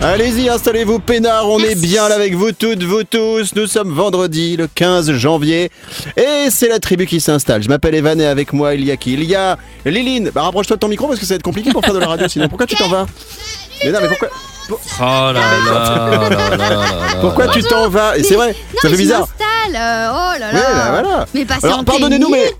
Allez-y, installez-vous, peinard. On est bien là avec vous toutes, vous tous. Nous sommes vendredi, le 15 janvier. Et c'est la tribu qui s'installe. Je m'appelle Evan et avec moi, il y a qui? Il y a Liline. Bah, rapproche-toi de ton micro parce que ça va être compliqué pour faire de la radio sinon. Pourquoi tu t'en vas? Mais non, mais pourquoi, Oh là là là là là là. pourquoi tu t'en vas Et c'est vrai, ça Non, fait je bizarre. euh, oh là là. Ouais, bah, voilà. Mais Alors, pardonnez-nous, mais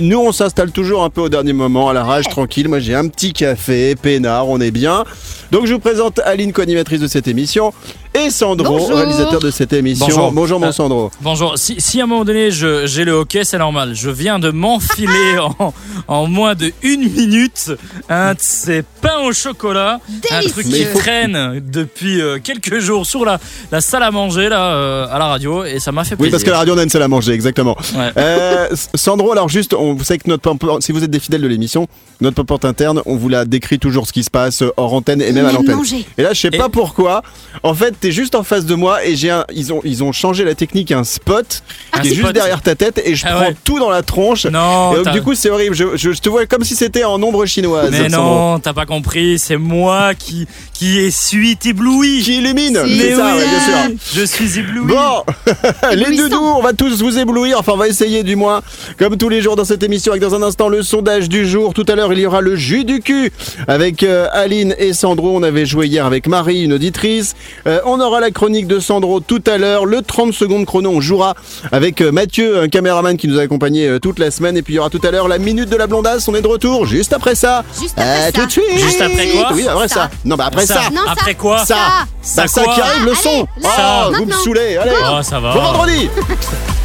nous, on s'installe toujours un peu au dernier moment, à la rage, tranquille. Moi, j'ai un petit café, peinard, on est bien. Donc, je vous présente Aline, co-animatrice de cette émission, et Sandro, Bonjour. réalisateur de cette émission. Bonjour. Bonjour, mon Euh, Sandro. Bonjour, si, si à un moment donné je- j'ai le hockey, c'est normal. Je viens de m'enfiler en, en moins de une minute un de ces pains au chocolat. Un truc qui Délicieux. traîne depuis euh, quelques jours sur la, la salle à manger là, euh, à la radio et ça m'a fait Oui, plaisir. parce que la radio, on a une salle à manger, exactement. Ouais. Euh, Sandro, alors juste, on, vous savez que notre si vous êtes des fidèles de l'émission, notre pop interne, on vous l'a décrit toujours ce qui se passe hors antenne et même à l'antenne. manger. Et là, je sais Et- pas pourquoi. En fait, t'es juste en face de moi et j'ai un, ils ont, ils ont changé la technique, un spot Un qui est juste spot. derrière ta tête et je Ah prends ouais. tout dans la tronche. Non, et donc, du coup, c'est horrible. Je, je- je te vois comme si c'était en ombre chinoise. mais non, t'as pas compris, c'est moi qui, qui essuie ébloui. Qui illumine, Si. c'est Mais ça, oui, ouais, bien sûr. je suis ébloui. Bon, les doudous, on va tous vous éblouir, enfin on va essayer du moins, comme tous les jours dans cette émission, avec dans un instant le sondage du jour. Tout à l'heure, il y aura le jus du cul avec euh, Aline et Sandro. On avait joué hier avec Marie, une auditrice. Euh, on aura la chronique de Sandro tout à l'heure. Le 30 secondes chrono, on jouera avec euh, Mathieu, un caméraman qui nous a accompagné euh, toute la semaine. Et puis il y aura tout à l'heure la minute de la blondasse. On est de retour juste après ça. Juste après Euh, ça. Tout de suite. Juste après quoi Oui, après ça. Ça. Non, bah après ça. Non, ça. Après quoi Ça, Ça. Bah, ça qui arrive, le Allez, son. là, oh, vous me saoulez. Allez. Oh, ça va. Bon vendredi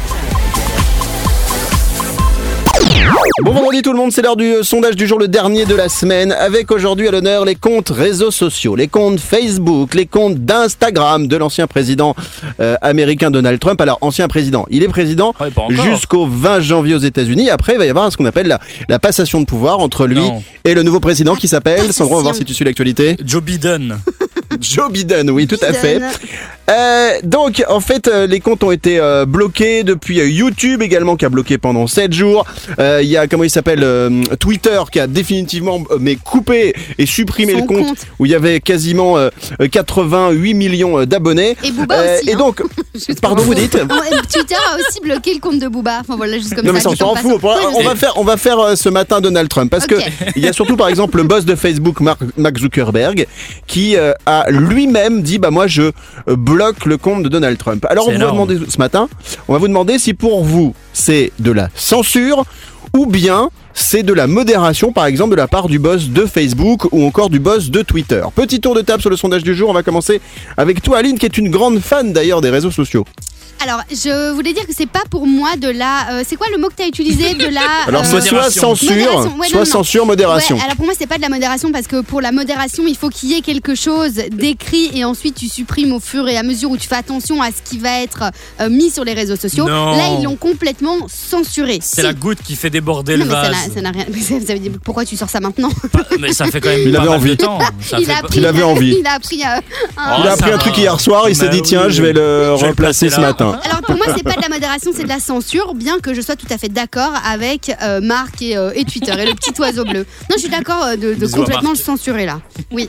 Bon vendredi tout le monde, c'est l'heure du euh, sondage du jour, le dernier de la semaine, avec aujourd'hui à l'honneur les comptes réseaux sociaux, les comptes Facebook, les comptes d'Instagram de l'ancien président euh, américain Donald Trump. Alors, ancien président, il est président Ouais, encore. jusqu'au 20 janvier aux États-Unis. Après, il va y avoir ce qu'on appelle la, la passation de pouvoir entre lui Non. et le nouveau président qui s'appelle, Sandro, on va voir si tu suis l'actualité. Joe Biden. Joe Biden, oui, tout à fait. Euh, donc, en fait, euh, les comptes ont été euh, bloqués depuis YouTube également qui a bloqué pendant 7 jours. Il y a, comment il s'appelle, Twitter qui a définitivement mais coupé et supprimé Son le compte, compte. où il y avait quasiment euh, euh, 88 millions d'abonnés. Et Booba aussi, Et hein. donc, pardon, vous dites Non, Twitter a aussi bloqué le compte de Booba. Enfin voilà, juste comme non mais ça. ça on dit en s'en fout. On va faire, on va faire ce matin Donald Trump parce Ok. que il y a surtout par exemple le boss de Facebook, Mark, Mark Zuckerberg, qui euh, a lui-même dit bah moi je euh, bloque le compte de Donald Trump. Alors on va demander ce matin, on va vous demander si pour vous c'est de la censure ou bien c'est de la modération, par exemple, de la part du boss de Facebook ou encore du boss de Twitter. Petit tour de table sur le sondage du jour. On va commencer avec toi, Aline, qui est une grande fan d'ailleurs des réseaux sociaux. Alors, je voulais dire que c'est pas pour moi de la. euh, c'est quoi le mot que tu as utilisé De la. Alors euh, c'est soit modération. censure, Modération, ouais, non, soit non. censure, modération. Ouais, alors pour moi, c'est pas de la modération parce que pour la modération, il faut qu'il y ait quelque chose d'écrit et ensuite tu supprimes au fur et à mesure où tu fais attention à ce qui va être euh, mis sur les réseaux sociaux. Non. Là, ils l'ont complètement censuré. C'est Si. la goutte qui fait déborder Non, le mais ça n'a- vase. ça n'a rien. mais ça- ça veut dire, pourquoi tu sors ça maintenant? Mais ça fait quand même Il pas avait mal envie. de temps. Ça il, fait a pas- appris, Il avait envie. Il a appris. euh, un- Oh, Il a ça appris un va. truc hier soir, il s'est Bah dit tiens, je vais le Je vais le remplacer placer ce là. Matin. Alors pour moi, c'est pas de la modération, c'est de la censure, bien que je sois tout à fait d'accord avec euh, Marc et, euh, et Twitter et le petit oiseau bleu. Non, je suis d'accord euh, de, complètement le censurer là. Oui.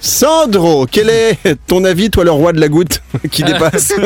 Sandro, quel est ton avis, toi, le roi de la goutte qui dépasse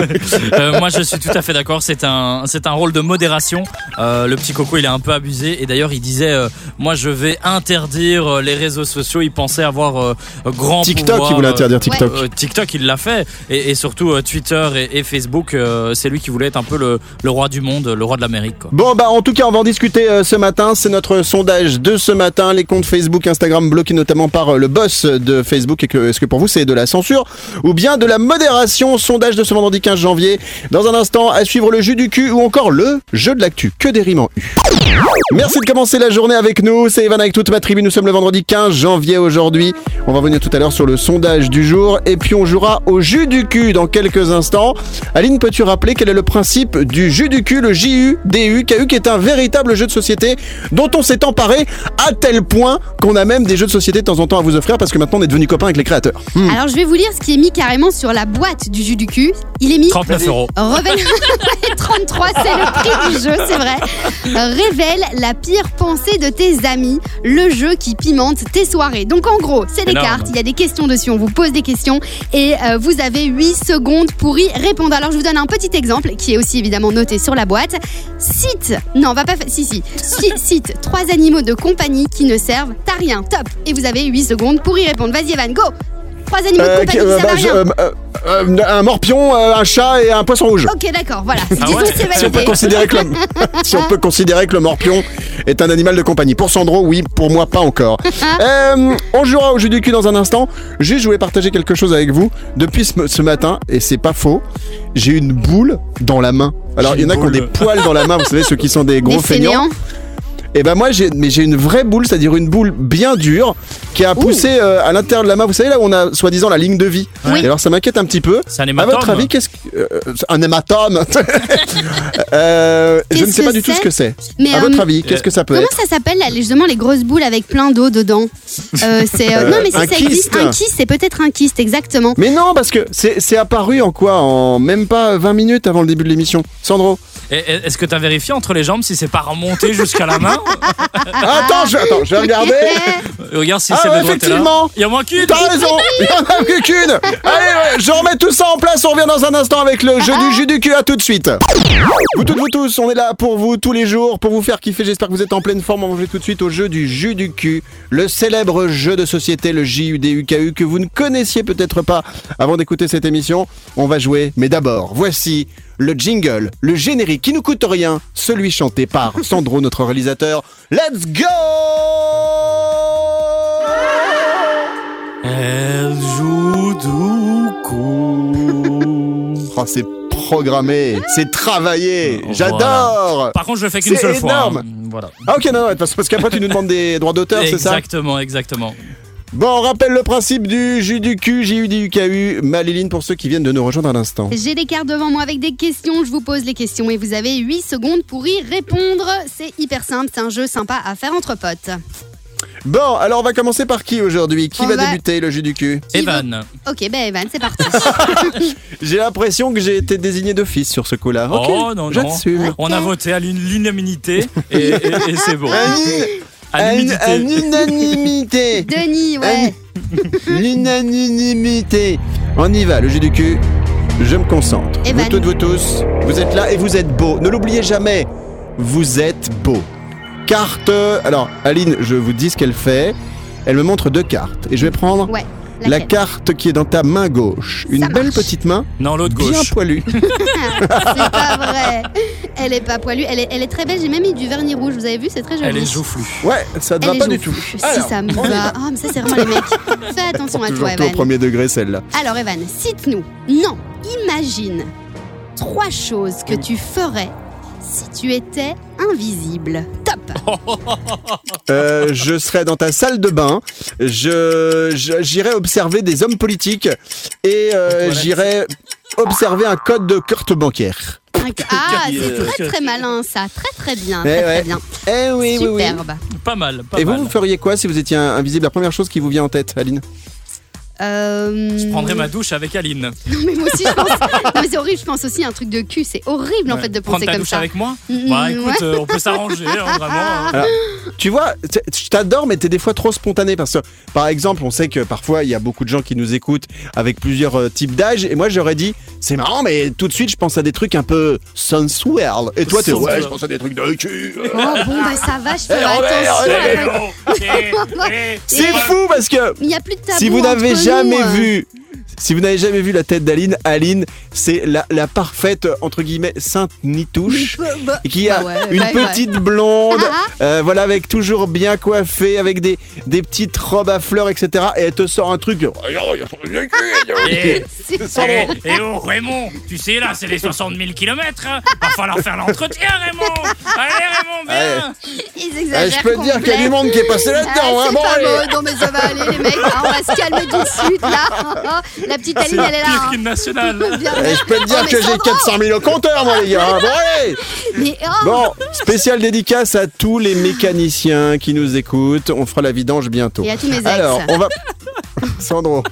Euh, moi, je suis tout à fait d'accord. C'est un, c'est un rôle de modération. Euh, le petit coco, il est un peu abusé. Et d'ailleurs, il disait, euh, moi, je vais interdire les réseaux sociaux. Il pensait avoir euh, grand TikTok, pouvoir. il voulait interdire TikTok. euh, TikTok, il l'a fait. Et, et surtout euh, Twitter et, et Facebook, euh, c'est lui qui voulait être un peu le, roi du monde, le roi de l'Amérique. Bon, bah, en tout cas, on va en discuter euh, ce matin. C'est notre sondage de ce matin. Les comptes Facebook, Instagram bloqués notamment par euh, le boss de Facebook. Est-ce que pour vous, c'est de la censure ou bien de la modération? Sondage de ce vendredi 15 janvier. Dans un instant, à suivre le jeu du cul ou encore le jeu de l'actu. Que des rimes U. Merci de commencer la journée avec nous. C'est Evan avec toute ma tribu. Nous sommes le vendredi 15 janvier aujourd'hui. On va revenir tout à l'heure sur le sondage du jour. Et puis on jouera au jus du cul dans quelques instants. Aline, peux-tu rappeler quel est le principe du jus du cul, le JU, DU, KU, qui est un véritable jeu de société dont on s'est emparé à tel point qu'on a même des jeux de société de temps en temps à vous offrir parce que maintenant on est devenu copains avec les créateurs. Hmm. Alors je vais vous lire ce qui est mis carrément sur la boîte du jus du cul. Il est mis 39 euros. Révèle... 33, c'est le prix du jeu, c'est vrai. Révèle la pire pensée de tes amis, le jeu qui pimente tes soirées. Donc en gros, c'est des cartes, il y a des questions dessus, on vous pose des questions et euh, vous avez 8 secondes pour y répondre. Alors je vous donne un petit exemple qui est aussi évidemment noté sur la boîte. Cite, non, on va pas faire, si, si, Si- cite trois animaux de compagnie qui ne servent à rien. Top. Et vous avez 8 secondes pour y répondre. Vas-y Evan, go Trois animaux de Euh, compagnie qui euh, servent à bah, rien. euh, euh, euh, un morpion, euh, un chat et un poisson rouge. Ok, d'accord, voilà. Ah Disons ouais que c'est Si on, peut validé. considérer que le, si on peut considérer que le morpion est un animal de compagnie. Pour Sandro, oui, pour moi, pas encore. Euh, on jouera au jeu du cul dans un instant. Juste, je voulais partager quelque chose avec vous. Depuis ce, ce matin, et c'est pas faux, j'ai une boule dans la main. Alors, il y en a qui ont des poils dans la main, vous savez, ceux qui sont des gros Des feignants. fainéants. Et ben moi, j'ai, mais j'ai une vraie boule, c'est-à-dire une boule bien dure qui a poussé euh, à l'intérieur de la main. Vous savez là où on a soi-disant la ligne de vie. Oui. Et alors ça m'inquiète un petit peu. C'est un À hématome. votre avis, qu'est-ce que euh, un hématome Euh, Je ne sais pas du tout ce que c'est. Mais À euh, votre avis, qu'est-ce que ça peut comment être ça s'appelle là, justement les grosses boules avec plein d'eau dedans Euh, C'est non mais si un ça existe, un kyste, c'est peut-être un kyste exactement. Mais non, parce que c'est c'est apparu en quoi? En même pas 20 minutes avant le début de l'émission. Sandro Est-ce que t'as vérifié entre les jambes si c'est pas remonté jusqu'à la main Attends, je, attends, je vais regarder. Regarde si Ah c'est ouais, effectivement. Il y en manque une. T'as raison, il y en a plus qu'une. Allez, je remets tout ça en place. On revient dans un instant avec le jeu du jus du cul. À tout de suite. Vous toutes, vous tous, on est là pour vous tous les jours, pour vous faire kiffer. J'espère que vous êtes en pleine forme. On va jouer tout de suite au jeu du jus du cul, le célèbre jeu de société, le JUDUKU, que vous ne connaissiez peut-être pas avant d'écouter cette émission. On va jouer, mais d'abord, voici le jingle, le générique qui nous coûte rien, celui chanté par Sandro, notre réalisateur. Let's go Elle joue du coup. Oh, c'est programmé, c'est travaillé, Voilà. j'adore Par contre, je le fais qu'une seule fois. énorme. hein. Voilà. Ah ok, non, non, parce, parce qu'après tu nous demandes des droits d'auteur, c'est ça? Exactement, exactement. Bon, on rappelle le principe du jus du cul, J-U-D-U-K-U, Maliline pour ceux qui viennent de nous rejoindre à l'instant. J'ai des cartes devant moi avec des questions. Je vous pose les questions et vous avez 8 secondes pour y répondre. C'est hyper simple, c'est un jeu sympa à faire entre potes. Bon, alors on va commencer par qui aujourd'hui? Qui On va, va- débuter le jus du cul Evan. Ok, ben Evan, c'est parti. J'ai l'impression que j'ai été désigné d'office sur ce coup-là. Ok, Oh non, non. j'assume. On a voté à l'unanimité et, et- et c'est bon. À un- l'humidité. un unanimité Denis, ouais. L'unanimité. On y va, le jus du cul. Je me concentre. Evan. Vous toutes, vous tous, vous êtes là et vous êtes beaux. Ne l'oubliez jamais, vous êtes beaux. Carte. Alors, Aline, je vous dis ce qu'elle fait. Elle me montre deux cartes. Et je vais prendre Ouais. La carte qui est dans ta main gauche. Une Ça belle marche. petite main, Non, l'autre bien gauche. poilue. C'est pas vrai. Elle est pas poilue. Elle est, elle est très belle. J'ai même mis du vernis rouge. Vous avez vu, c'est très joli. Elle est joufflue. Ouais, ça te Elle va pas du tout. Si Alors, ça me va. Ah, mais ça, c'est vraiment les mecs. Fais attention à toi, tout au Evan. premier degré, celle-là. Alors, Evan, cite-nous. Non, imagine trois choses que tu ferais si tu étais invisible. Top. Euh, je serai dans ta salle de bain. Je je- j'irai observer des hommes politiques et euh, toilettes. j'irai observer un code de carte bancaire. Ah, c'est très très malin ça. Très très bien. Eh Très ouais. très bien. Eh oui, oui, oui. Superbe. Pas mal, pas Et vous, mal. vous feriez quoi si vous étiez invisible? La première chose qui vous vient en tête, Aline? Euh... Je prendrais ma douche avec Aline. Non mais moi aussi je pense. non mais c'est horrible. Je pense aussi à un truc de cul. C'est horrible en fait de Prendre penser ta comme douche ça. avec moi Mm, Bah ouais. écoute, euh, on peut s'arranger, hein, vraiment. hein. Alors, Tu vois, je t'adore, mais t'es des fois trop spontané parce que, par exemple, on sait que parfois il y a beaucoup de gens qui nous écoutent avec plusieurs euh, types d'âge, et moi j'aurais dit, c'est marrant, mais tout de suite je pense à des trucs un peu sensuel. Et toi t'es, ouais, je pense à des trucs de cul. Oh bon bah ça va. Je ferai Eh, attention. eh. Eh, C'est fou parce que Il n'y a plus de tabou si vous n'avez jamais nous, euh. vu si vous n'avez jamais vu la tête d'Aline, Aline, c'est la, la parfaite entre guillemets sainte nitouche Bah, bah, et qui a bah ouais, une bah ouais. petite blonde, Ah, euh, voilà avec toujours bien coiffée, avec des, des petites robes à fleurs, etc. Et elle te sort un truc. Eh, Sans eh, eh oh Raymond, tu sais là c'est les 60 000 km, hein. va falloir faire l'entretien Raymond Allez Raymond, viens Ils exagèrent. je peux te dire qu'il y a du complet. monde qui est passé Ah, là-dedans. hein. c'est Bon. Non mais ça va aller les mecs, hein, on va se calmer tout de suite là. La petite Aline, elle est là. pire hein. qu'une nationale. Et je peux te dire Oh, que j'ai Sandro 400 000 au compteur, moi, les gars. hein. Bon, allez Mais oh, Bon, spécial dédicace à tous les mécaniciens qui nous écoutent. On fera la vidange bientôt. Et à tous mes ex. Alors, on va. Sandro,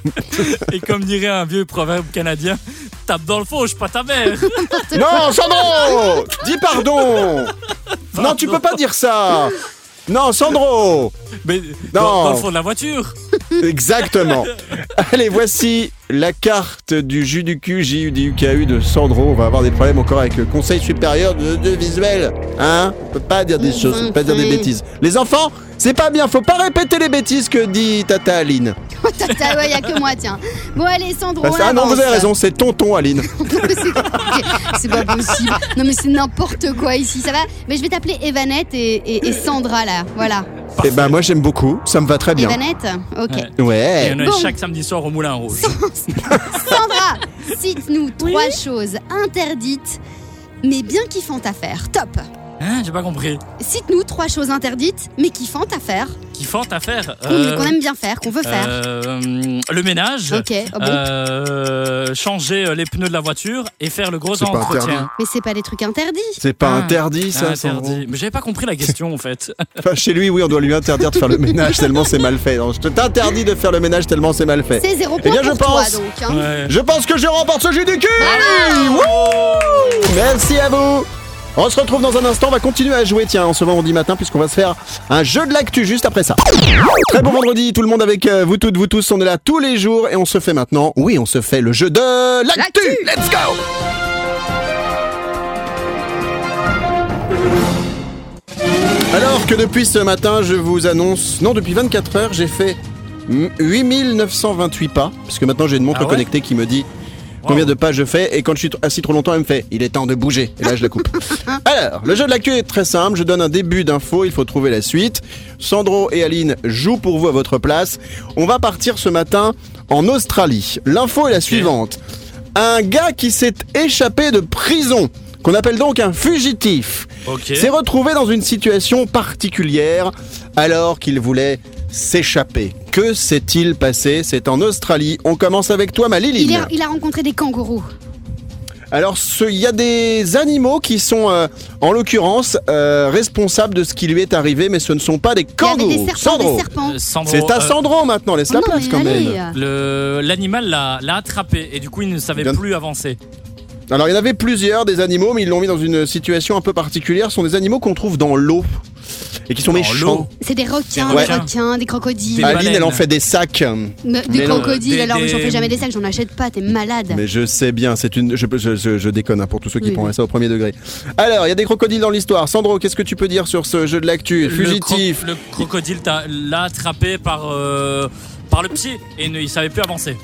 Et comme dirait un vieux proverbe canadien, tape dans le fauche, pas ta mère. non, Sandro, dis pardon. Non, tu peux pas dire ça. Non, Sandro. Mais Non. dans, dans le fond de la voiture. Exactement. Allez, voici la carte du jus du cul, J-U-D-U-K-U de Sandro. On va avoir des problèmes encore avec le Conseil supérieur de, de visuel. Hein? On peut pas dire des choses, on peut pas dire des bêtises. Les enfants, c'est pas bien, faut pas répéter les bêtises que dit Tata Aline. Tata, ouais, y a que moi, tiens. Bon, allez, Sandro. Bah, on ah non, vous avez raison, c'est tonton Aline. C'est- C'est pas possible. Non, mais c'est n'importe quoi ici, ça va Mais je vais t'appeler Evanette et, et- et Sandra, là. Voilà. Et ben moi j'aime beaucoup, ça me va très bien. Evanette Ok. Ouais. Et on est Bon. chaque samedi soir au Moulin Rouge. Sandra, cite-nous trois choses interdites, mais bien kiffantes à faire. Top. Hein, j'ai pas compris. Cite-nous trois choses interdites, mais kiffantes à faire, Kiffante à faire. qu'on Euh, qu'on aime bien faire, qu'on veut faire. euh, le ménage. Ok, oh bon. Euh, changer euh, les pneus de la voiture et faire le gros entretien. Mais c'est pas des trucs interdits. C'est pas Ah, interdit ça, Interdit. Mais j'avais pas compris la question en fait. Enfin, chez lui, oui, on doit lui interdire de faire le ménage tellement c'est mal fait. Non, je t'interdis de faire le ménage tellement c'est mal fait. C'est zéro Eh point bien, je pour toi, pense- donc. hein. Ouais. Je pense que je remporte ce jus du cul Wouh Merci à vous On se retrouve dans un instant, on va continuer à jouer, tiens, en ce vendredi matin, puisqu'on va se faire un jeu de l'actu juste après ça. Très bon vendredi, tout le monde avec euh, vous toutes, vous tous, on est là tous les jours et on se fait maintenant, oui, on se fait le jeu de l'actu. Let's go Alors que depuis ce matin, je vous annonce, non, depuis 24 heures, j'ai fait mm, 8928 pas, parce que maintenant j'ai une montre Ah ouais? connectée qui me dit. Combien de pas je fais, et quand je suis assis trop longtemps, elle me fait il est temps de bouger, et là je la coupe. Alors, le jeu de l'actu est très simple, je donne un début d'info, il faut trouver la suite. Sandro et Aline jouent pour vous à votre place. On va partir ce matin en Australie. L'info est la suivante. Un gars qui s'est échappé de prison, qu'on appelle donc un fugitif, Ok. s'est retrouvé dans une situation particulière alors qu'il voulait s'échapper. Que s'est-il passé? C'est en Australie. On commence avec toi, ma. Il, a rencontré des kangourous. Alors, ce- il y a des animaux qui sont, euh, en l'occurrence, euh, responsables de ce qui lui est arrivé, mais ce ne sont pas des Il y avait kangourous. des serpents, Sandro. des serpents. Euh, Sandro, C'est à euh, Sandro maintenant, laisse Oh la non, place quand allez. même. L'animal l'a l'a attrapé et du coup il ne savait Bien- plus avancer. Alors, il y en avait plusieurs des animaux, mais ils l'ont mis dans une situation un peu particulière. Ce sont des animaux qu'on trouve dans l'eau et qui sont méchants. C'est des requins, des requins, des crocodiles. Des Aline, elle en fait des sacs. Me- Des Mais crocodiles, des- alors j'en fais jamais des sacs, j'en achète pas, t'es malade. Mais je sais bien, c'est une. Je, je, je- je déconne hein, pour tous ceux qui Oui, prendraient oui. ça au premier degré. Alors, il y a des crocodiles dans l'histoire. Sandro, qu'est-ce que tu peux dire sur ce jeu de l'actu? Le Fugitif. cro- Le, crocodile t'a- l'a attrapé par, euh, par le pied et ne, il savait plus avancer.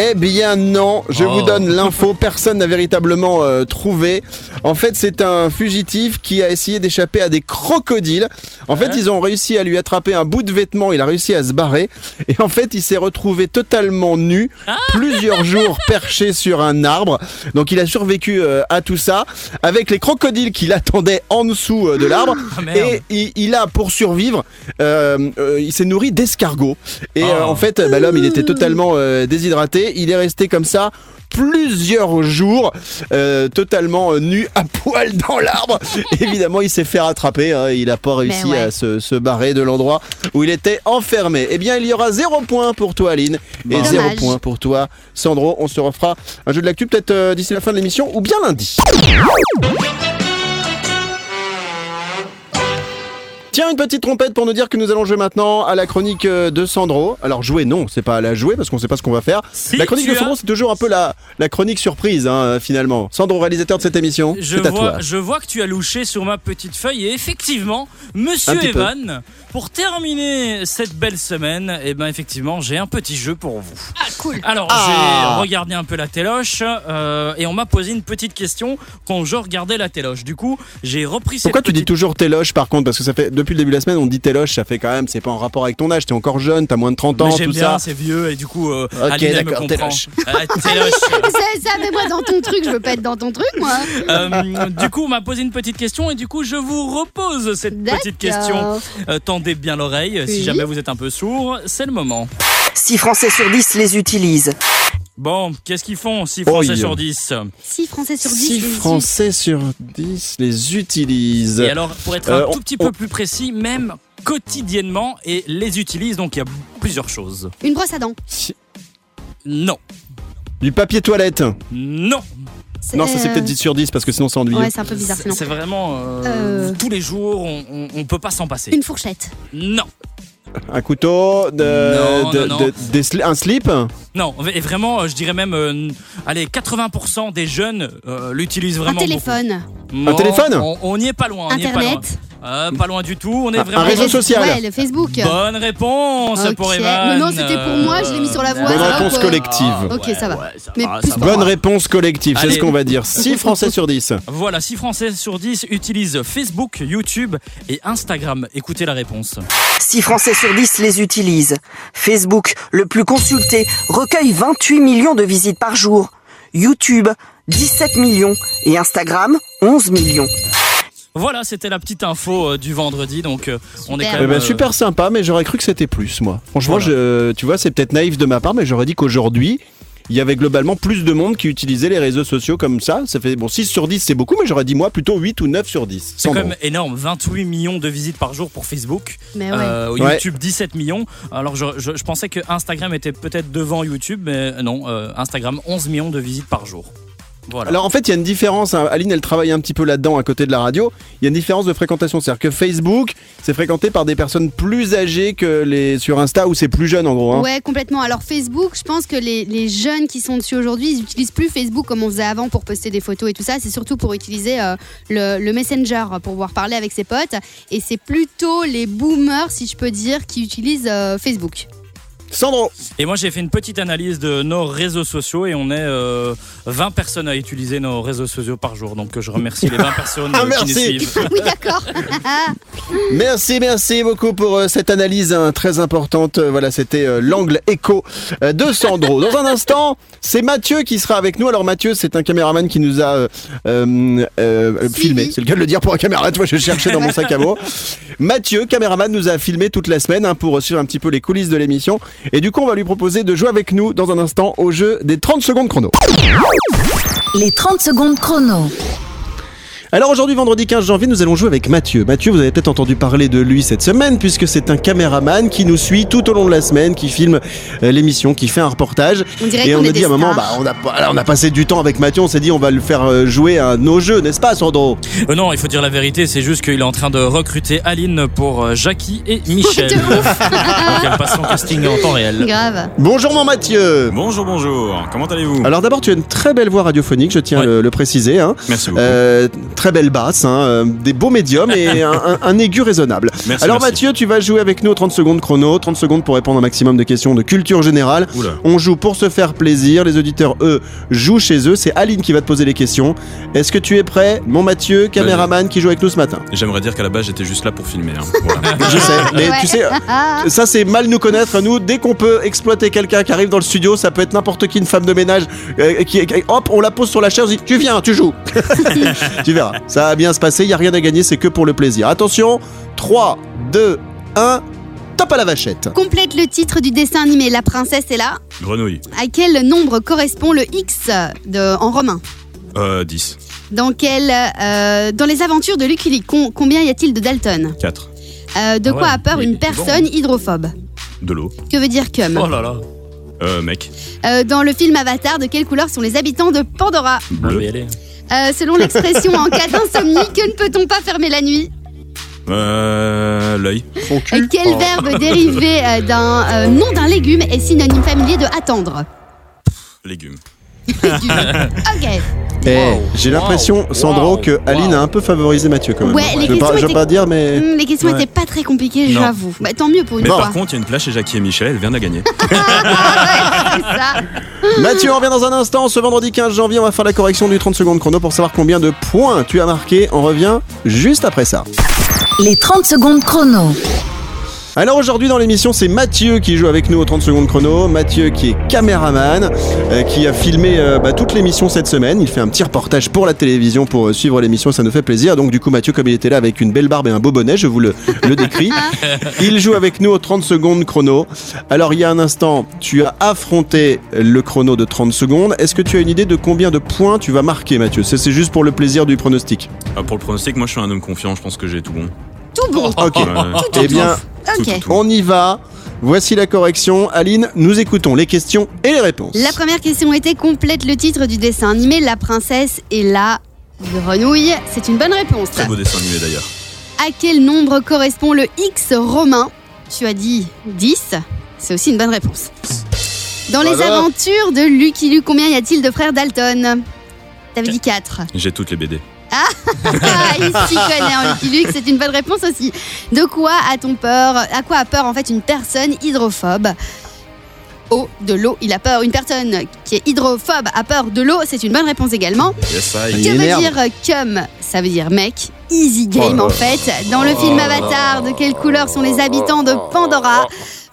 Eh bien non, je Oh. vous donne l'info, personne n'a véritablement euh, trouvé. En fait, c'est un fugitif qui a essayé d'échapper à des crocodiles. En fait, ils ont réussi à lui attraper un bout de vêtement, il a réussi à se barrer. Et en fait, il s'est retrouvé totalement nu, Ah. plusieurs jours perché sur un arbre. Donc il a survécu euh, à tout ça, avec les crocodiles qui l'attendaient en dessous euh, de l'arbre. Ah, merde. Et il, il a, pour survivre, il s'est nourri d'escargots. Et Oh. en fait, bah, l'homme, il était totalement euh, Il est resté comme ça plusieurs jours, euh, totalement euh, nu à poil dans l'arbre. Évidemment, il s'est fait rattraper. hein. Il n'a pas réussi ouais. à se, se barrer de l'endroit où il était enfermé. Eh bien, il y aura zéro point pour toi, Aline, et zéro point pour toi, Sandro. On se refera un jeu de l'actu peut-être euh, d'ici la fin de l'émission ou bien lundi. Tiens, une petite trompette pour nous dire que nous allons jouer maintenant à la chronique euh, de Sandro. Alors jouer, non, c'est pas à la jouer parce qu'on sait pas ce qu'on va faire. Si la chronique de as- Sandro, c'est toujours un peu la, la chronique surprise, hein, finalement. Sandro, réalisateur de cette émission, Je à vois, toi. je vois que tu as louché sur ma petite feuille et effectivement, Monsieur peu. Evan, pour terminer cette belle semaine, eh ben effectivement, j'ai un petit jeu pour vous. Ah, cool. Alors, Ah. j'ai regardé un peu la téloche euh, et on m'a posé une petite question quand je regardais la téloche. Du coup, j'ai repris cette Pourquoi tu dis toujours téloche par contre? Parce que ça fait depuis le début de la semaine, on dit téloche, ça fait quand même, c'est pas en rapport avec ton âge, t'es encore jeune, t'as moins de 30 ans, Mais j'aime tout bien, ça. c'est vieux et du coup, euh, Ok, d'accord, téloche. Euh, téloche. Ça, ça, mais moi dans ton truc, je veux pas être dans ton truc, moi. Euh, du coup, on m'a posé une petite question et du coup, je vous repose cette petite question. Euh, tendez bien l'oreille, si jamais vous êtes un peu sourd, c'est le moment. 6 Français sur 10 les utilisent. Bon, qu'est-ce qu'ils font 6 Français sur 10. 6 Français sur 10. 6 les Français sur 10 les utilisent. Et alors, pour être Euh, un on- tout petit on- peu plus précis, même quotidiennement, et les utilisent, donc il y a plusieurs choses. Une brosse à dents. Non, Du papier toilette. non, Non, ça c'est euh, peut-être 10 sur 10 parce que sinon c'est ennuyeux. Ouais, c'est un peu bizarre sinon. c'est vraiment euh, Euh. tous les jours, on, on, on peut pas s'en passer. Une fourchette. Non, Un couteau, de, Non, de- non, non. de- des sli- un slip. non, et vraiment, euh, je dirais même, euh, allez, 80% des jeunes euh, l'utilisent Un vraiment. téléphone. beaucoup. Un téléphone on, on n'y est pas loin. on y est pas loin. Euh, pas loin du tout, on est Un- vraiment. un réseau social. Ouais, le Facebook. Bonne réponse Ok. pour Evan. Mais non, c'était pour moi, je l'ai mis sur la voie, Bonne réponse collective. Ok, ça va. ouais, ça Mais va, plus ça pour va. Bonne réponse collective, c'est ce qu'on va dire. 6 Français sur 10. Voilà, 6 Français sur 10 utilisent Facebook, YouTube et Instagram. Écoutez la réponse. 6 Français sur 10 les utilisent. Facebook, le plus consulté, recueille 28 millions de visites par jour. YouTube, 17 millions. Et Instagram, 11 millions. Voilà, c'était la petite info euh, du vendredi. Donc, euh, on est Eh même. ben, euh, super sympa, mais j'aurais cru que c'était plus, moi. Franchement, Voilà. je, tu vois, c'est peut-être naïf de ma part, mais j'aurais dit qu'aujourd'hui, il y avait globalement plus de monde qui utilisait les réseaux sociaux comme ça. Ça fait, bon, 6 sur 10, c'est beaucoup, mais j'aurais dit, moi, plutôt 8 ou 9 sur 10. C'est quand même énorme, 28 millions de visites par jour pour Facebook, Mais ouais. Euh, Ouais. YouTube 17 millions. Alors je, je- je pensais que Instagram était peut-être devant YouTube, mais non, euh, Instagram 11 millions de visites par jour. Voilà. Alors en fait, il y a une différence. hein. Aline, elle travaille un petit peu là-dedans à côté de la radio. Il y a une différence de fréquentation. C'est-à-dire que Facebook, c'est fréquenté par des personnes plus âgées que les sur Insta où c'est plus jeune en gros. hein. Ouais, complètement. Alors Facebook, je pense que les, les jeunes qui sont dessus aujourd'hui, ils utilisent plus Facebook comme on faisait avant pour poster des photos et tout ça. C'est surtout pour utiliser euh, le, le Messenger pour pouvoir parler avec ses potes. Et c'est plutôt les boomers, si je peux dire, qui utilisent euh, Facebook. Sandro, Et moi j'ai fait une petite analyse de nos réseaux sociaux et on est euh, 20 personnes à utiliser nos réseaux sociaux par jour. Donc je remercie les 20 personnes Ah, qui nous merci. suivent. oui, d'accord. merci, merci beaucoup pour euh, cette analyse hein, très importante. Euh, voilà, c'était euh, l'angle écho euh, de Sandro. Dans un instant, c'est Mathieu qui sera avec nous. Alors Mathieu, c'est un caméraman qui nous a euh, euh, euh, filmé. C'est le cas de le dire pour un caméraman. Tu vois, je cherchais dans mon sac à mots. Mathieu, caméraman, nous a filmé toute la semaine hein, pour suivre un petit peu les coulisses de l'émission. Et du coup, on va lui proposer de jouer avec nous dans un instant au jeu des 30 secondes chrono. Les 30 secondes chrono. Alors aujourd'hui, vendredi 15 janvier, nous allons jouer avec Mathieu. Mathieu, vous avez peut-être entendu parler de lui cette semaine, puisque c'est un caméraman qui nous suit tout au long de la semaine, qui filme euh, l'émission, qui fait un reportage. On dirait Et on est a dit à un moment, bah, on, a, voilà, on a passé du temps avec Mathieu, on s'est dit on va le faire euh, jouer à nos jeux, n'est-ce pas Sandro? Euh, non, il faut dire la vérité, c'est juste qu'il est en train de recruter Aline pour Jackie et Michel. Donc elle passe son casting en temps réel. Grave. Bonjour mon Mathieu Bonjour, bonjour. Comment allez-vous? Alors d'abord, tu as une très belle voix radiophonique, je tiens à Ouais. le, le préciser. Hein. Merci beaucoup. Très belle basse, hein, euh, des beaux médiums et un, un- un aigu raisonnable. Merci, Alors merci. Mathieu, tu vas jouer avec nous aux 30 secondes chrono, 30 secondes pour répondre un maximum de questions de culture générale. Oula. On joue pour se faire plaisir, les auditeurs eux jouent chez eux, c'est Aline qui va te poser les questions. Est-ce que tu es prêt? Mon Mathieu, caméraman qui joue avec nous ce matin. J'aimerais dire qu'à la base, j'étais juste là pour filmer. hein. Voilà. Je sais, mais Ouais. tu sais, ça c'est mal nous connaître. Nous, dès qu'on peut exploiter quelqu'un qui arrive dans le studio, ça peut être n'importe qui, une femme de ménage, euh, qui, qui- hop, on la pose sur la chaise, on dit tu viens, tu joues. tu verras, ça va bien se passer, il y a rien à gagner, c'est que pour le plaisir. Attention, 3, 2, 1, top à la vachette. complète le titre du dessin animé La princesse est là. Grenouille. À quel nombre correspond le X de, en romain? Euh, 10. dans, quel, euh, dans les aventures de Lucky Luke, con- combien y a-t-il de Dalton? 4. Euh, De Ah quoi ouais, a peur une bon. personne hydrophobe? De l'eau. Que veut dire cum? Oh là là. Euh, mec. Euh, Dans le film Avatar, de quelle couleur sont les habitants de Pandora? Je Bleu. vais y aller. Euh, Selon l'expression en cas d'insomnie, que ne peut-on pas fermer la nuit Euh, l'œil. Son Euh. Quel Oh. verbe dérivé euh, d'un euh, nom d'un légume est synonyme familier de attendre. Légume. Ok. Eh, Wow. J'ai l'impression, Wow. Sandro, que Wow. Aline a un peu favorisé Mathieu quand même. Ouais, les je veux pas, questions je veux étaient- pas dire, mais. Hmm, les questions Ouais. étaient pas très compliquées, Non. j'avoue. Bah, tant mieux pour une Mais fois. par contre, il y a une place chez Jackie et Michel, elle vient de la gagner. C'est ça. Mathieu, on revient dans un instant. Ce vendredi 15 janvier, on va faire la correction du 30 secondes chrono pour savoir combien de points tu as marqué. On revient juste après ça. Les 30 secondes chrono. Alors aujourd'hui dans l'émission, c'est Mathieu qui joue avec nous au 30 secondes chrono. Mathieu qui est caméraman, euh, qui a filmé euh, bah, toute l'émission cette semaine. Il fait un petit reportage pour la télévision pour euh, suivre l'émission, ça nous fait plaisir. Donc du coup Mathieu, comme il était là avec une belle barbe et un beau bonnet, je vous le, le décris. Il joue avec nous au 30 secondes chrono. Alors il y a un instant, tu as affronté le chrono de 30 secondes. Est-ce que tu as une idée de combien de points tu vas marquer Mathieu? C'est juste pour le plaisir du pronostic. Ah, pour le pronostic, moi je suis un homme confiant, je pense que j'ai tout bon. Tout bon. Ok. Ouais. Eh bien, Tout, Ok. tout, tout. on y va. Voici la correction. Aline, nous écoutons les questions et les réponses. La première question était complète le titre du dessin animé La princesse et la grenouille. C'est une bonne réponse. Très beau dessin animé d'ailleurs. À quel nombre correspond le X romain? Tu as dit 10. C'est aussi une bonne réponse. Dans les aventures de Lucky Luke, combien y a-t-il de frères Dalton? T'avais dit 4. J'ai toutes les BD. Ah, il s'y connaît en Lucky Luke, c'est une bonne réponse aussi. De quoi a-t-on peur À quoi a peur en fait une personne hydrophobe? Eau, de l'eau, il a peur. Une personne qui est hydrophobe a peur de l'eau, c'est une bonne réponse également. Yes, Que veut énerve. dire cum? Ça veut dire mec. Easy game Oh en là fait. Dans le film Avatar, de quelle couleur sont les habitants de Pandora?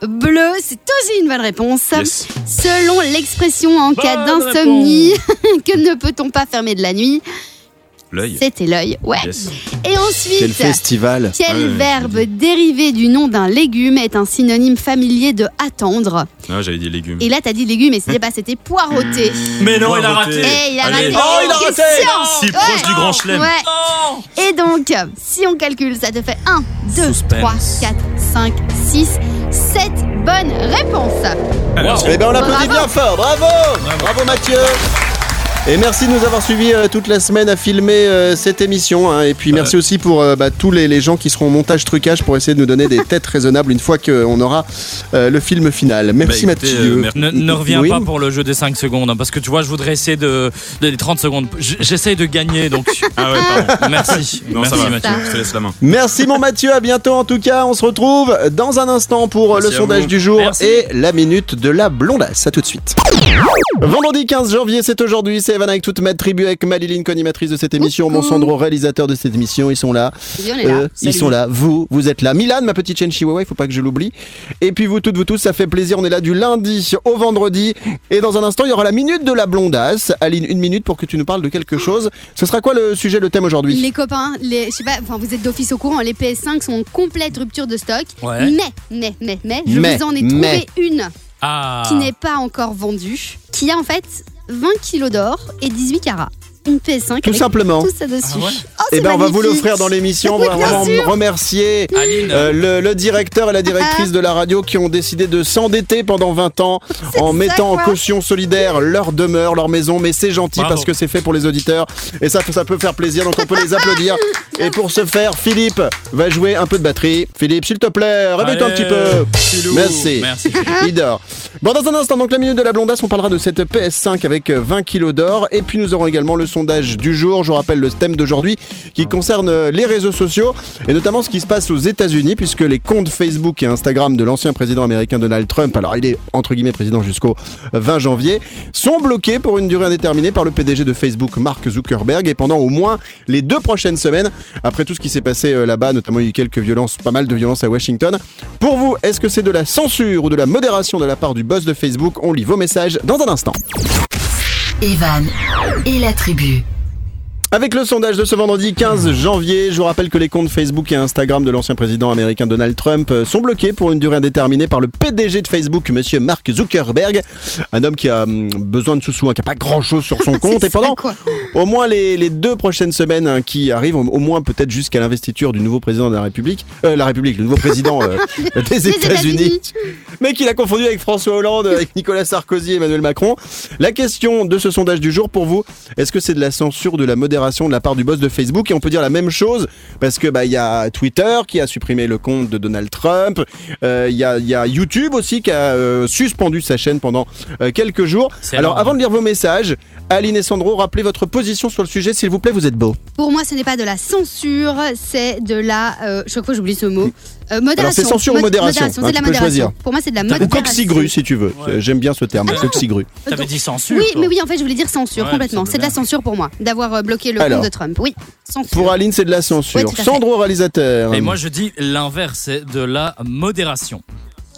Bleu, c'est aussi une bonne réponse. Yes. Selon l'expression en cas d'insomnie, que ne peut-on pas fermer de la nuit? L'œil. C'était l'œil, ouais. Yes. Et Quel ensuite, festival quel Ouais, verbe dérivé du nom d'un légume est un synonyme familier de attendre Ah, j'avais dit légumes. Et là, t'as dit légume, mais c'était pas, c'était poireauté. Mais non, il a raté. Eh, il a Allez. raté. Oh, il a raté. Si proche du grand chelem. Ouais. Non Et donc, si on calcule, ça te fait 1, 2, Suspense. 3, 4, 5, 6, 7 bonnes réponses. Wow. Eh bien, on l'applaudit Bravo. bien fort. Bravo Bravo Mathieu et merci de nous avoir suivis euh, toute la semaine à filmer euh, cette émission. hein. Et puis merci aussi pour euh, bah, tous les, les gens qui seront au montage trucage pour essayer de nous donner des têtes raisonnables une fois qu'on aura euh, le film final. Merci Bah, écoutez, Mathieu. euh, merci. Ne, ne reviens Oui. pas pour le jeu des 5 secondes, hein, parce que tu vois, je voudrais essayer de, de les 30 secondes. J- J'essaye de gagner, donc Ah ouais, pardon. merci. Non, merci ça va. Mathieu. Je te laisse la main. Merci mon Mathieu, à bientôt en tout cas. On se retrouve dans un instant pour euh, Merci le à sondage vous. du jour Merci. et la minute de la blondasse. À tout de suite. Vendredi 15 janvier, c'est aujourd'hui. C'est Evan avec toute ma tribu, avec Maliline, co-animatrice de cette émission, mon Sandro, réalisateur de cette émission. Ils sont là. Oui, on est là. Euh, ils sont là. Vous, vous êtes là. Milan, ma petite chaîne Chihuahua, il faut pas que je l'oublie. Et puis vous toutes, vous tous, ça fait plaisir. On est là du lundi au vendredi. Et dans un instant, il y aura la minute de la blondasse. Aline, une minute pour que tu nous parles de quelque chose. Ce sera quoi le sujet, le thème aujourd'hui? Les copains, les, je sais pas, enfin vous êtes d'office au courant, les PS5 sont en complète rupture de stock. Ouais. Mais, mais, mais, mais, je Mais, vous en ai mais. trouvé une Ah. qui n'est pas encore vendue, qui a en fait 20 kilos d'or et 18 carats. Une PS5 Tout avec simplement. tout ça dessus. Ah ouais Oh, Eh ben, on va vous l'offrir dans l'émission. On va vraiment sûr. remercier Aline, euh, le, le directeur et la directrice de la radio qui ont décidé de s'endetter pendant 20 ans en ça, mettant en caution solidaire leur demeure, leur maison. Mais c'est gentil Bravo. parce que c'est fait pour les auditeurs et ça, ça peut faire plaisir. Donc on peut les applaudir. Et pour ce faire, Philippe va jouer un peu de batterie. Philippe, s'il te plaît, réveille-toi un petit peu. Philou. Merci. Merci. Il dort. Bon, dans un instant, donc la minute de la blondasse, on parlera de cette PS5 avec euh, 20 kilos d'or. Et puis nous aurons également le sondage du jour. Je vous rappelle le thème d'aujourd'hui qui concerne les réseaux sociaux et notamment ce qui se passe aux États-Unis puisque les comptes Facebook et Instagram de l'ancien président américain Donald Trump, alors il est entre guillemets président jusqu'au 20 janvier, sont bloqués pour une durée indéterminée par le PDG de Facebook, Mark Zuckerberg, et pendant au moins les deux prochaines semaines. Après tout ce qui s'est passé euh, là-bas, notamment il y a eu quelques violences, pas mal de violences à Washington. Pour vous, est-ce que c'est de la censure ou de la modération de la part du boss de Facebook? On lit vos messages dans un instant. Evan et la tribu. Avec le sondage de ce vendredi 15 janvier, je vous rappelle que les comptes Facebook et Instagram de l'ancien président américain Donald Trump euh, sont bloqués pour une durée indéterminée par le PDG de Facebook, monsieur Mark Zuckerberg, un homme qui a hum, besoin de sous-sous, hein, qui a pas grand-chose sur son compte. Et pendant ça, au moins les, les deux prochaines semaines hein, qui arrivent, au moins peut-être jusqu'à l'investiture du nouveau président de la République, euh, la République, le nouveau président euh, des États-Unis. mais qu'il a confondu avec François Hollande, avec Nicolas Sarkozy et Emmanuel Macron. La question de ce sondage du jour pour vous, est-ce que c'est de la censure, de la modération de la part du boss de Facebook Et on peut dire la même chose parce que bah il y a Twitter qui a supprimé le compte de Donald Trump, euh, il y, a, il y a YouTube aussi qui a euh, suspendu sa chaîne pendant euh, quelques jours. Alors énorme. avant de lire vos messages, Aline et Sandro, rappelez votre position sur le sujet s'il vous plaît, vous êtes beaux. Pour moi, ce n'est pas de la censure, c'est de la. euh, chaque fois, j'oublie ce mot. Euh, modération. Alors, c'est censure ou Mod- modération, hein, c'est de la tu peux modération. choisir. Pour moi, c'est de la Ou modération. coxigru si tu veux. Ouais. J'aime bien ce terme, coxigru. T'avais dit censure. Oui, toi. mais oui, en fait, je voulais dire censure Ouais, complètement. C'est de la censure pour moi, d'avoir euh, bloqué le Alors. compte de Trump. Oui, censure. Pour Aline, c'est de la censure. Ouais. Sandro, réalisateur. Et moi je dis l'inverse, c'est de la modération.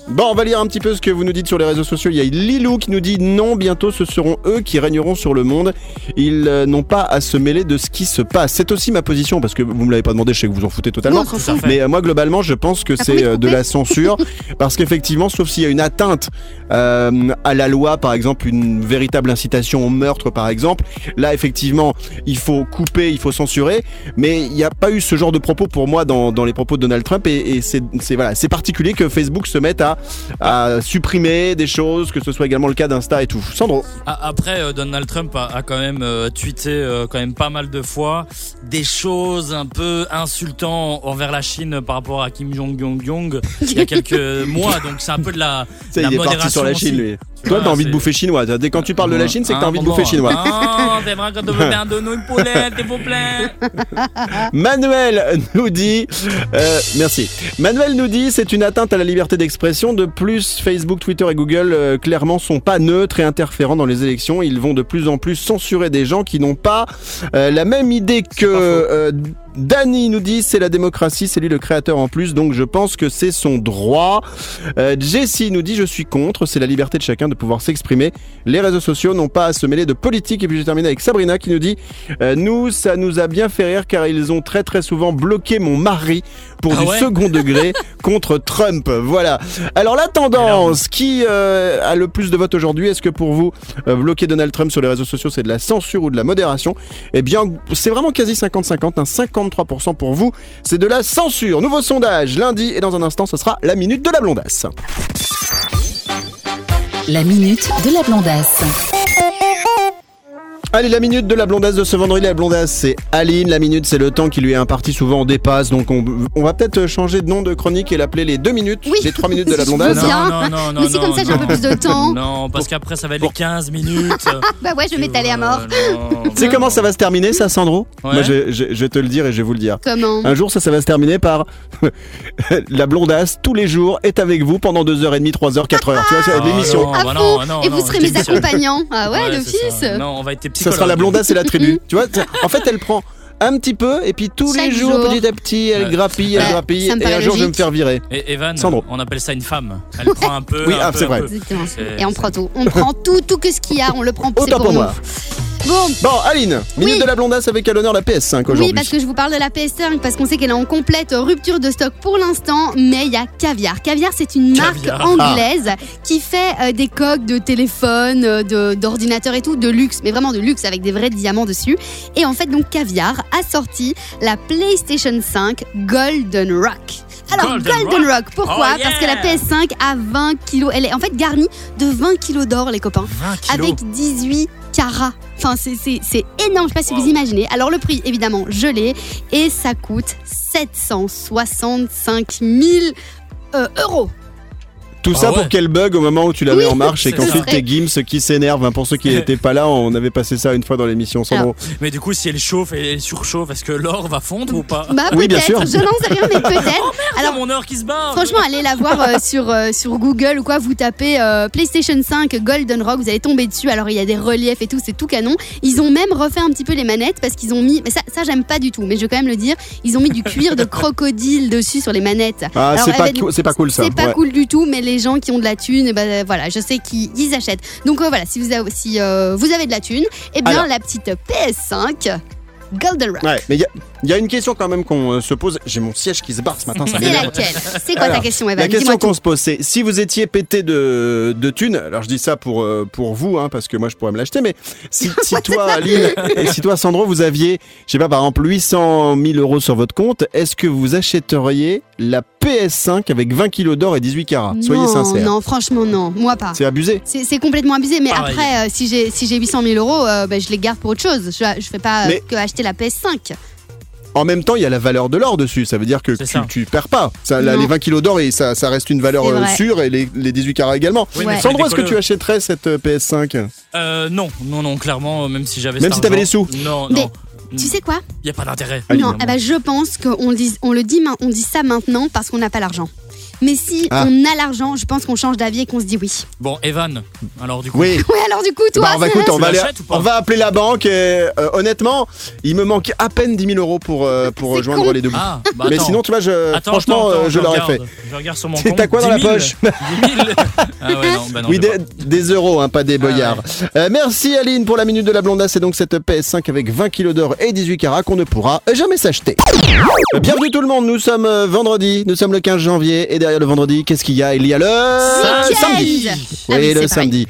Bon, on va lire un petit peu ce que vous nous dites sur les réseaux sociaux. Il y a Lilou qui nous dit non, bientôt ce seront eux qui régneront sur le monde. Ils euh, n'ont pas à se mêler de ce qui se passe. C'est aussi ma position parce que vous me l'avez pas demandé, je sais que vous en foutez totalement. Non. Mais euh, moi, globalement, je pense que T'as c'est euh, de la censure parce qu'effectivement, sauf s'il y a une atteinte à la loi, par exemple, une véritable incitation au meurtre, par exemple, là, effectivement, il faut couper, il faut censurer. Mais il n'y a pas eu ce genre de propos pour moi dans, dans les propos de Donald Trump et, et c'est- voilà, c'est particulier que Facebook se mette à, à supprimer des choses, que ce soit également le cas d'Insta et tout. Sandro. A- Après, euh, Donald Trump a, a quand même euh, tweeté euh, quand même pas mal de fois des choses un peu insultantes envers la Chine par rapport à Kim Jong Jong Jong il y a quelques mois. Donc c'est un peu de la, Ça, la il est parti modération sur la aussi. Chine, lui. Toi, t'as envie de bouffer chinois. Dès quand tu parles de la Chine, c'est que t'as Ah, envie de bouffer chinois. Ah, c'est vrai que tu veux bien donner une poulette, s'il vous plaît. Manuel nous dit, euh, merci. Manuel nous dit, c'est une atteinte à la liberté d'expression. De plus, Facebook, Twitter et Google euh, clairement sont pas neutres et interférents dans les élections. Ils vont de plus en plus censurer des gens qui n'ont pas euh, la même idée que. Danny nous dit c'est la démocratie, c'est lui le créateur en plus, donc je pense que c'est son droit. Euh, Jessie nous dit je suis contre, c'est la liberté de chacun de pouvoir s'exprimer. Les réseaux sociaux n'ont pas à se mêler de politique. Et puis j'ai terminé avec Sabrina qui nous dit euh, nous ça nous a bien fait rire car ils ont très très souvent bloqué mon mari pour Ah du ouais second degré contre Trump. Voilà. Alors la tendance qui euh, a le plus de votes aujourd'hui, est-ce que pour vous euh, bloquer Donald Trump sur les réseaux sociaux c'est de la censure ou de la modération? Eh bien c'est vraiment quasi 50-50, un 53% pour vous, c'est de la censure. Nouveau sondage lundi et dans un instant ce sera la minute de la blondasse. La minute de la blondasse. Allez, la minute de la blondasse de ce vendredi, la blondasse c'est Aline, la minute c'est le temps qui lui est imparti, souvent on dépasse, donc on, on va peut-être changer de nom de chronique et l'appeler les deux minutes, Oui. les trois minutes de la blondasse. Non, non, non, non. Mais c'est comme ça, j'ai un peu plus de temps. Non, parce qu'après, ça va être les 15 minutes. Bah ouais, je vais m'étaler à mort. Non. Tu sais comment ça va se terminer ça Sandro? Ouais. Moi je, vais- je- je vais te le dire et je vais vous le dire. Comment? Un jour ça, ça va se terminer par la blondasse tous les jours est avec vous pendant 2h30, 3h, 4h. Tu vois, c'est Ah, l'émission. non, À bah fond. non, non, Et non, vous serez mes accompagnants. Ah ouais, le fils. Non, on va être Ça sera la blondasse et la tribu. tu vois, en fait elle prend un petit peu et puis tous Chaque les jours, jour. petit à petit elle Ouais. grappille, elle Ouais, grappille et un jour je vais me faire virer. Et Evan, Sandro. on appelle ça une femme. Elle prend un peu. Oui, un ah, c'est vrai. Et on prend tout. On prend tout, tout que ce qu'il y a, on le prend. Autant pour pour nous. moi. Bon, Bon, Aline, minute Oui. de la blondasse avec à l'honneur la PS5 aujourd'hui. oui, parce que je vous parle de la PS5 parce qu'on sait qu'elle est en complète rupture de stock pour l'instant, mais il y a Caviar. Caviar, c'est une marque Caviar. anglaise qui fait euh, des coques de téléphone, euh, de- d'ordinateur et tout, de luxe, mais vraiment de luxe avec des vrais diamants dessus. Et en fait, donc Caviar a sorti la PlayStation 5 Golden Rock. Alors Golden Golden, Rock. Rock, pourquoi? Oh, Parce que la yeah. PS5 a 20 kilos. Elle est en fait garnie de 20 kilos d'or, les copains. 20 kilos. avec 18 carats. Enfin, c'est- énorme, je sais pas si Wow. vous imaginez. Alors, le prix, évidemment, gelé, et ça coûte 765 000 euh, euros. Tout ça Ah ouais. pour quel bug au moment où tu l'avais Oui, en marche et qu'ensuite ça. tes Gims qui s'énervent. hein, Pour ceux qui n'étaient pas là, on avait passé ça une fois dans l'émission. Sandro. Mais du coup, si elle chauffe et elle surchauffe, est-ce que l'or va fondre ou pas? Bah, Oui, bien peut-être, sûr. je n'en sais rien, mais peut-être. Alors, Alors, mon or qui se barre. Franchement, allez la voir euh, sur, euh, sur Google ou quoi. Vous tapez euh, PlayStation 5 Golden Rock, vous allez tomber dessus. Alors, il y a des reliefs et tout, c'est tout canon. Ils ont même refait un petit peu les manettes parce qu'ils ont mis. Mais ça, ça j'aime pas du tout, mais je vais quand même le dire. Ils ont mis du cuir de crocodile dessus sur les manettes. Ah, c'est pas, cool ça. C'est pas Ouais. cool du tout, mais les gens qui ont de la thune, ben, euh, voilà, je sais qu'ils ils achètent. Donc euh, voilà, si vous avez, si, euh, vous avez de la thune, eh bien Alors. la petite PS5 Golden Rock. Ouais, mais il y a- il y, a une question quand même qu'on euh, se pose. J'ai mon siège qui se barre ce matin, ça C'est m'énerve. laquelle C'est quoi Alors, ta question, Evan La question Dis-moi tout. qu'on se pose, c'est si vous étiez pété de, de thunes, alors je dis ça pour, euh, pour vous, hein, parce que moi je pourrais me l'acheter, mais si, si toi, Aline, et si toi, Sandro, vous aviez, je sais pas, par exemple, 800 000 euros sur votre compte, est-ce que vous achèteriez la PS5 avec 20 kilos d'or et 18 carats? Soyez non, sincères. Non, franchement, non. Moi pas. C'est abusé. C'est c'est complètement abusé, mais Pareil. après, euh, si j'ai si j'ai 800 000 euros, euh, ben, je les garde pour autre chose. Je, je fais pas euh, Mais- que acheter la PS5. En même temps, il y a la valeur de l'or dessus. Ça veut dire que tu, tu perds pas. Ça, là, Non. les 20 kilos d'or, et ça, ça reste une valeur C'est euh, sûre et les, les 18 carats également. Oui, Ouais. mais Sandro, est-ce que tu achèterais cette euh, PS5 Euh, non, non, non, clairement, euh, même si j'avais Même si t'avais les Non, Mais non. Tu sais quoi? Il y a pas d'intérêt. Non, eh ben, je pense qu'on le dit, on le dit, on dit ça maintenant parce qu'on n'a pas l'argent. Mais si Ah. on a l'argent, je pense qu'on change d'avis et qu'on se dit oui. Bon, Evan, alors du coup. Oui. Ouais, alors du coup, toi, Bah, on va, écoute, on, Tu va aller- on va appeler la banque et euh, honnêtement, il me manque à peine 10 000 euros pour, euh, pour rejoindre con. les deux bouts. Ah, bah Mais sinon, tu vois, je, Attends, franchement, attends, attends, euh, je l'aurais fait. Je regarde sur mon compte. t'as quoi dans la 10 000. poche 10 000. Ah ouais, non, bah non. oui, des, euros, hein, pas des Ah ouais. boyards. Euh, merci Aline pour la minute de la blondasse. C'est donc cette PS5 avec 20 kilos d'or et 18 carats qu'on ne pourra jamais s'acheter. Bienvenue tout le monde, nous sommes vendredi, nous sommes le 15 janvier et derrière le vendredi, qu'est-ce qu'il y a? Il y a le samedi. Ah Oui, le pareil. samedi.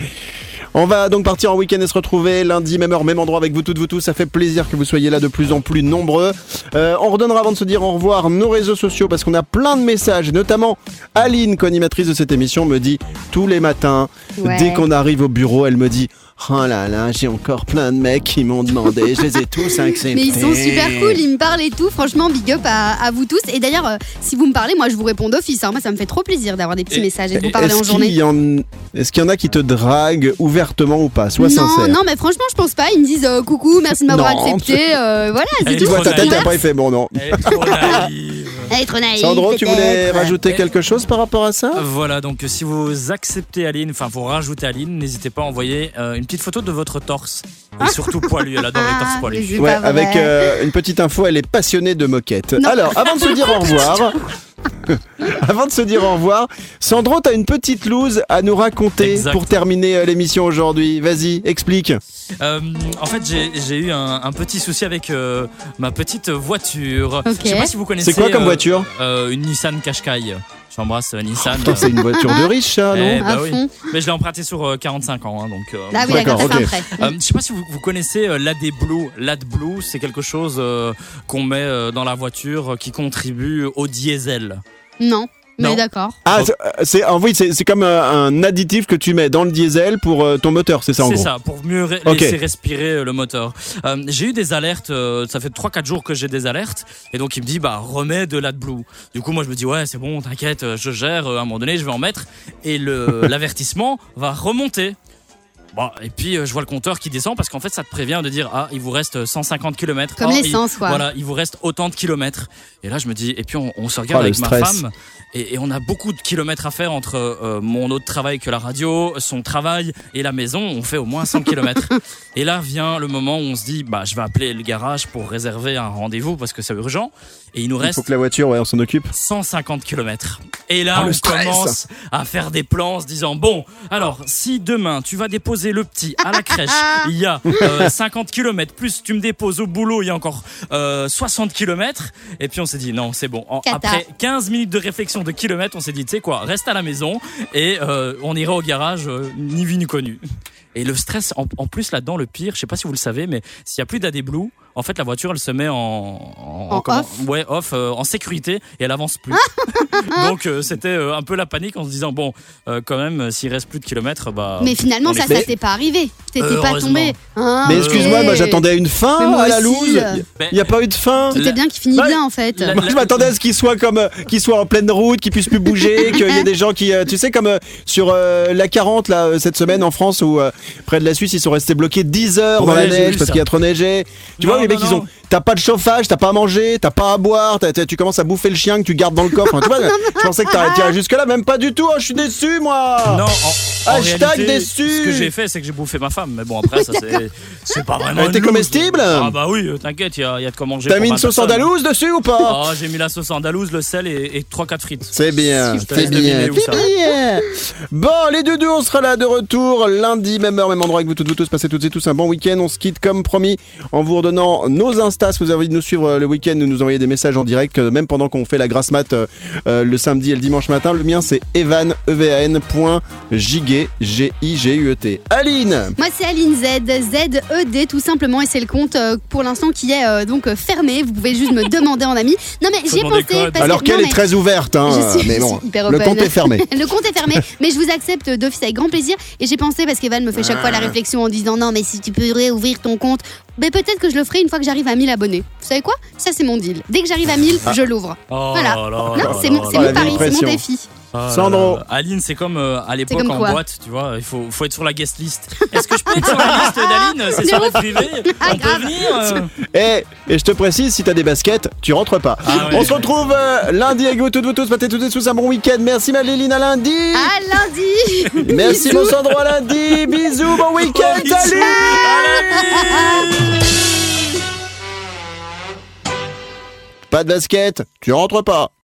On va donc partir en week-end et se retrouver lundi, même heure, même endroit avec vous toutes, vous tous. Ça fait plaisir que vous soyez là de plus en plus nombreux. Euh, on redonnera avant de se dire au revoir nos réseaux sociaux parce qu'on a plein de messages, notamment Aline, co-animatrice de cette émission, me dit tous les matins, Ouais. dès qu'on arrive au bureau, elle me dit Oh là là, j'ai encore plein de mecs qui m'ont demandé, je les ai tous acceptés. Mais ils sont super cool, ils me parlent et tout. Franchement, big up à, à vous tous. Et d'ailleurs, euh, si vous me parlez, moi je vous réponds d'office. hein. Moi, ça me fait trop plaisir d'avoir des petits Et- messages et de vous parler en Est-ce qu'il journée. y, en... est-ce qu'il y en a qui te draguent ouvertement ou pas? Sois non, sincère. non, mais franchement, je pense pas. Ils me disent euh, coucou, merci de m'avoir Non. accepté. euh, voilà, c'est est Tu tout. vois ta tête, naïve. t'as pas fait bon, non. Elle est trop naïve. Elle est trop naïve. Sandro, tu voulais rajouter quelque chose par rapport à ça? Voilà, donc si vous acceptez Aline, enfin vous rajoutez Aline, n'hésitez pas à envoyer euh, une petite photo de votre torse. Et surtout poilu, elle adore les torses Ah, poilus. Ouais, avec euh, une petite info, elle est passionnée de moquettes. Non. Alors, avant de se dire au revoir, avant de se dire au revoir, Sandro, t'as une petite loose à nous raconter Exact. pour terminer euh, l'émission aujourd'hui. Vas-y, explique. Euh, en fait, j'ai eu un, un petit souci avec euh, ma petite voiture. Ok. Je sais pas si vous connaissez. C'est quoi comme euh, voiture? euh, Une Nissan Qashqai. J'embrasse euh, Nissan. Putain, C'est une voiture de riche, ça, Eh, non bah oui. fond. Mais je l'ai emprunté sur euh, 45 ans, hein, donc. euh, Ah oui, D'accord, ok. Euh, je sais pas si vous, vous connaissez euh, l'AdBlue. L'AdBlue, c'est quelque chose euh, qu'on met euh, dans la voiture euh, qui contribue au diesel. Non, mais Non. d'accord. Ah, c'est- euh, c'est en oui, c'est c'est comme euh, un additif que tu mets dans le diesel pour euh, ton moteur, c'est ça en C'est gros? ça, pour mieux laisser respirer le moteur. Euh, j'ai eu des alertes, euh, ça fait 3-4 jours que j'ai des alertes, et donc il me dit, bah remets de l'AdBlue. Du coup, moi je me dis, ouais, c'est bon, t'inquiète, je gère, euh, à un moment donné, je vais en mettre, et le- l'avertissement va remonter. Bon, et puis euh, je vois le compteur qui descend parce qu'en fait ça te prévient de dire ah il vous reste 150 km Comme l'essence, quoi. voilà il vous reste autant de kilomètres et là je me dis et puis on, on se regarde Oh, le avec ma femme et, et on a beaucoup de kilomètres à faire entre euh, mon autre travail que la radio, son travail et la maison. On fait au moins 100 kilomètres. et là vient le moment où on se dit, bah, je vais appeler le garage pour réserver un rendez-vous parce que c'est urgent. Et il nous Il reste faut que la voiture, ouais, on s'en occupe. 150 kilomètres. Et là, Oh, on commence à faire des plans en se disant bon, alors si demain tu vas déposer le petit à la crèche, il y a euh, 50 kilomètres plus tu me déposes au boulot, il y a encore euh, 60 kilomètres. Et puis on s'est dit non, c'est bon. En- après 15 minutes de réflexion de kilomètres, on s'est dit tu sais quoi, reste à la maison et euh, on ira au garage euh, ni vu ni connu. Et le stress, en, plus là-dedans, le pire, je sais pas si vous le savez, mais s'il y a plus d'AD en fait la voiture elle se met en, en, En comment- off ouais off, euh, en sécurité et elle avance plus. Donc euh, c'était euh, un peu la panique en se disant bon, euh, quand même, s'il reste plus de kilomètres, bah. Mais finalement, on ça, ça t'est pas arrivé. T'étais pas tombé. Hein, Mais excuse-moi, moi j'attendais à une fin à la loose. euh. Il n'y a pas eu de fin. Tout est bien qui finit Bah, bien en fait. la- Moi, je m'attendais à ce qu'il soit comme qu'il soit en pleine route, qu'il puisse plus bouger, qu'il y ait des gens qui, tu sais, comme sur euh, la 40 là cette semaine en France où euh, près de la Suisse ils sont restés bloqués 10 heures dans Ouais, la neige parce qu'il y a trop neigé. Tu Non, vois les mecs ils ont, t'as pas de chauffage, t'as pas à manger, t'as pas à boire, t'as- t'as- tu commences à bouffer le chien que tu gardes dans le coffre. Enfin, tu vois, je pensais que t'arrêtais jusque là, même pas du tout. Oh, je suis déçu moi. Non, en, en Hashtag réalité, déçu. Ce que j'ai fait, c'est que j'ai bouffé ma femme. Mais bon, après, ça, c'est, c'est pas vraiment. Elle était une loose. comestible Ah, bah oui, euh, t'inquiète, il y, a il y a de quoi manger. T'as pour mis une 20 sauce andalouse dessus ou pas Oh, j'ai mis la sauce andalouse, le sel et, et 3-4 frites. C'est bien, Je te c'est laisse bien, deviner où c'est ça. bien. Bon, les deux deux, on sera là de retour lundi, même heure, même endroit avec vous toutes, vous tous. Passez toutes et tous un bon week-end. On se quitte comme promis en vous redonnant nos instas. Si vous avez envie de nous suivre euh, le week-end, nous nous envoyer des messages en direct, euh, même pendant qu'on fait la grasse mat euh, le samedi et le dimanche matin. Le mien, c'est evan, e v a n point Giguet, G-I-G-U-E-T. Aline Moi, c'est Aline Z, Z-E-D, tout simplement, et c'est le compte euh, pour l'instant qui est euh, donc fermé. Vous pouvez juste me demander en ami. Non, mais j'y ai pensé. Parce Alors que, qu'elle est très ouverte, hein, Je suis- mais je bon, suis hyper le compte est fermé. Le compte est fermé, mais je vous accepte d'office avec grand plaisir. Et j'ai pensé, parce qu'Evan me fait chaque fois la réflexion en disant non, mais si tu peux réouvrir ton compte, mais peut-être que je le ferai une fois que j'arrive à 1000 abonnés. Vous savez quoi? Ça, c'est mon deal. Dès que j'arrive à 1000, je l'ouvre. Oh Voilà. là là Non, c'est mon, la pari, c'est mon défi. Ah Sandro. Aline, c'est comme euh, à l'époque en quoi boîte, tu vois, il faut, faut être sur la guest list. Est-ce que je peux être sur la liste d'Aline? C'est soirée privée Ah, On peut venir euh Et, et je te précise, si t'as des baskets, tu rentres pas. Ah ouais. On se retrouve euh, lundi avec vous toutes, vous tous, passez toutes et tous un bon week-end. Merci Maléline à lundi. À lundi Merci mon Sandro à lundi. Bisous, bon week-end. Salut. Pas de basket, tu rentres pas.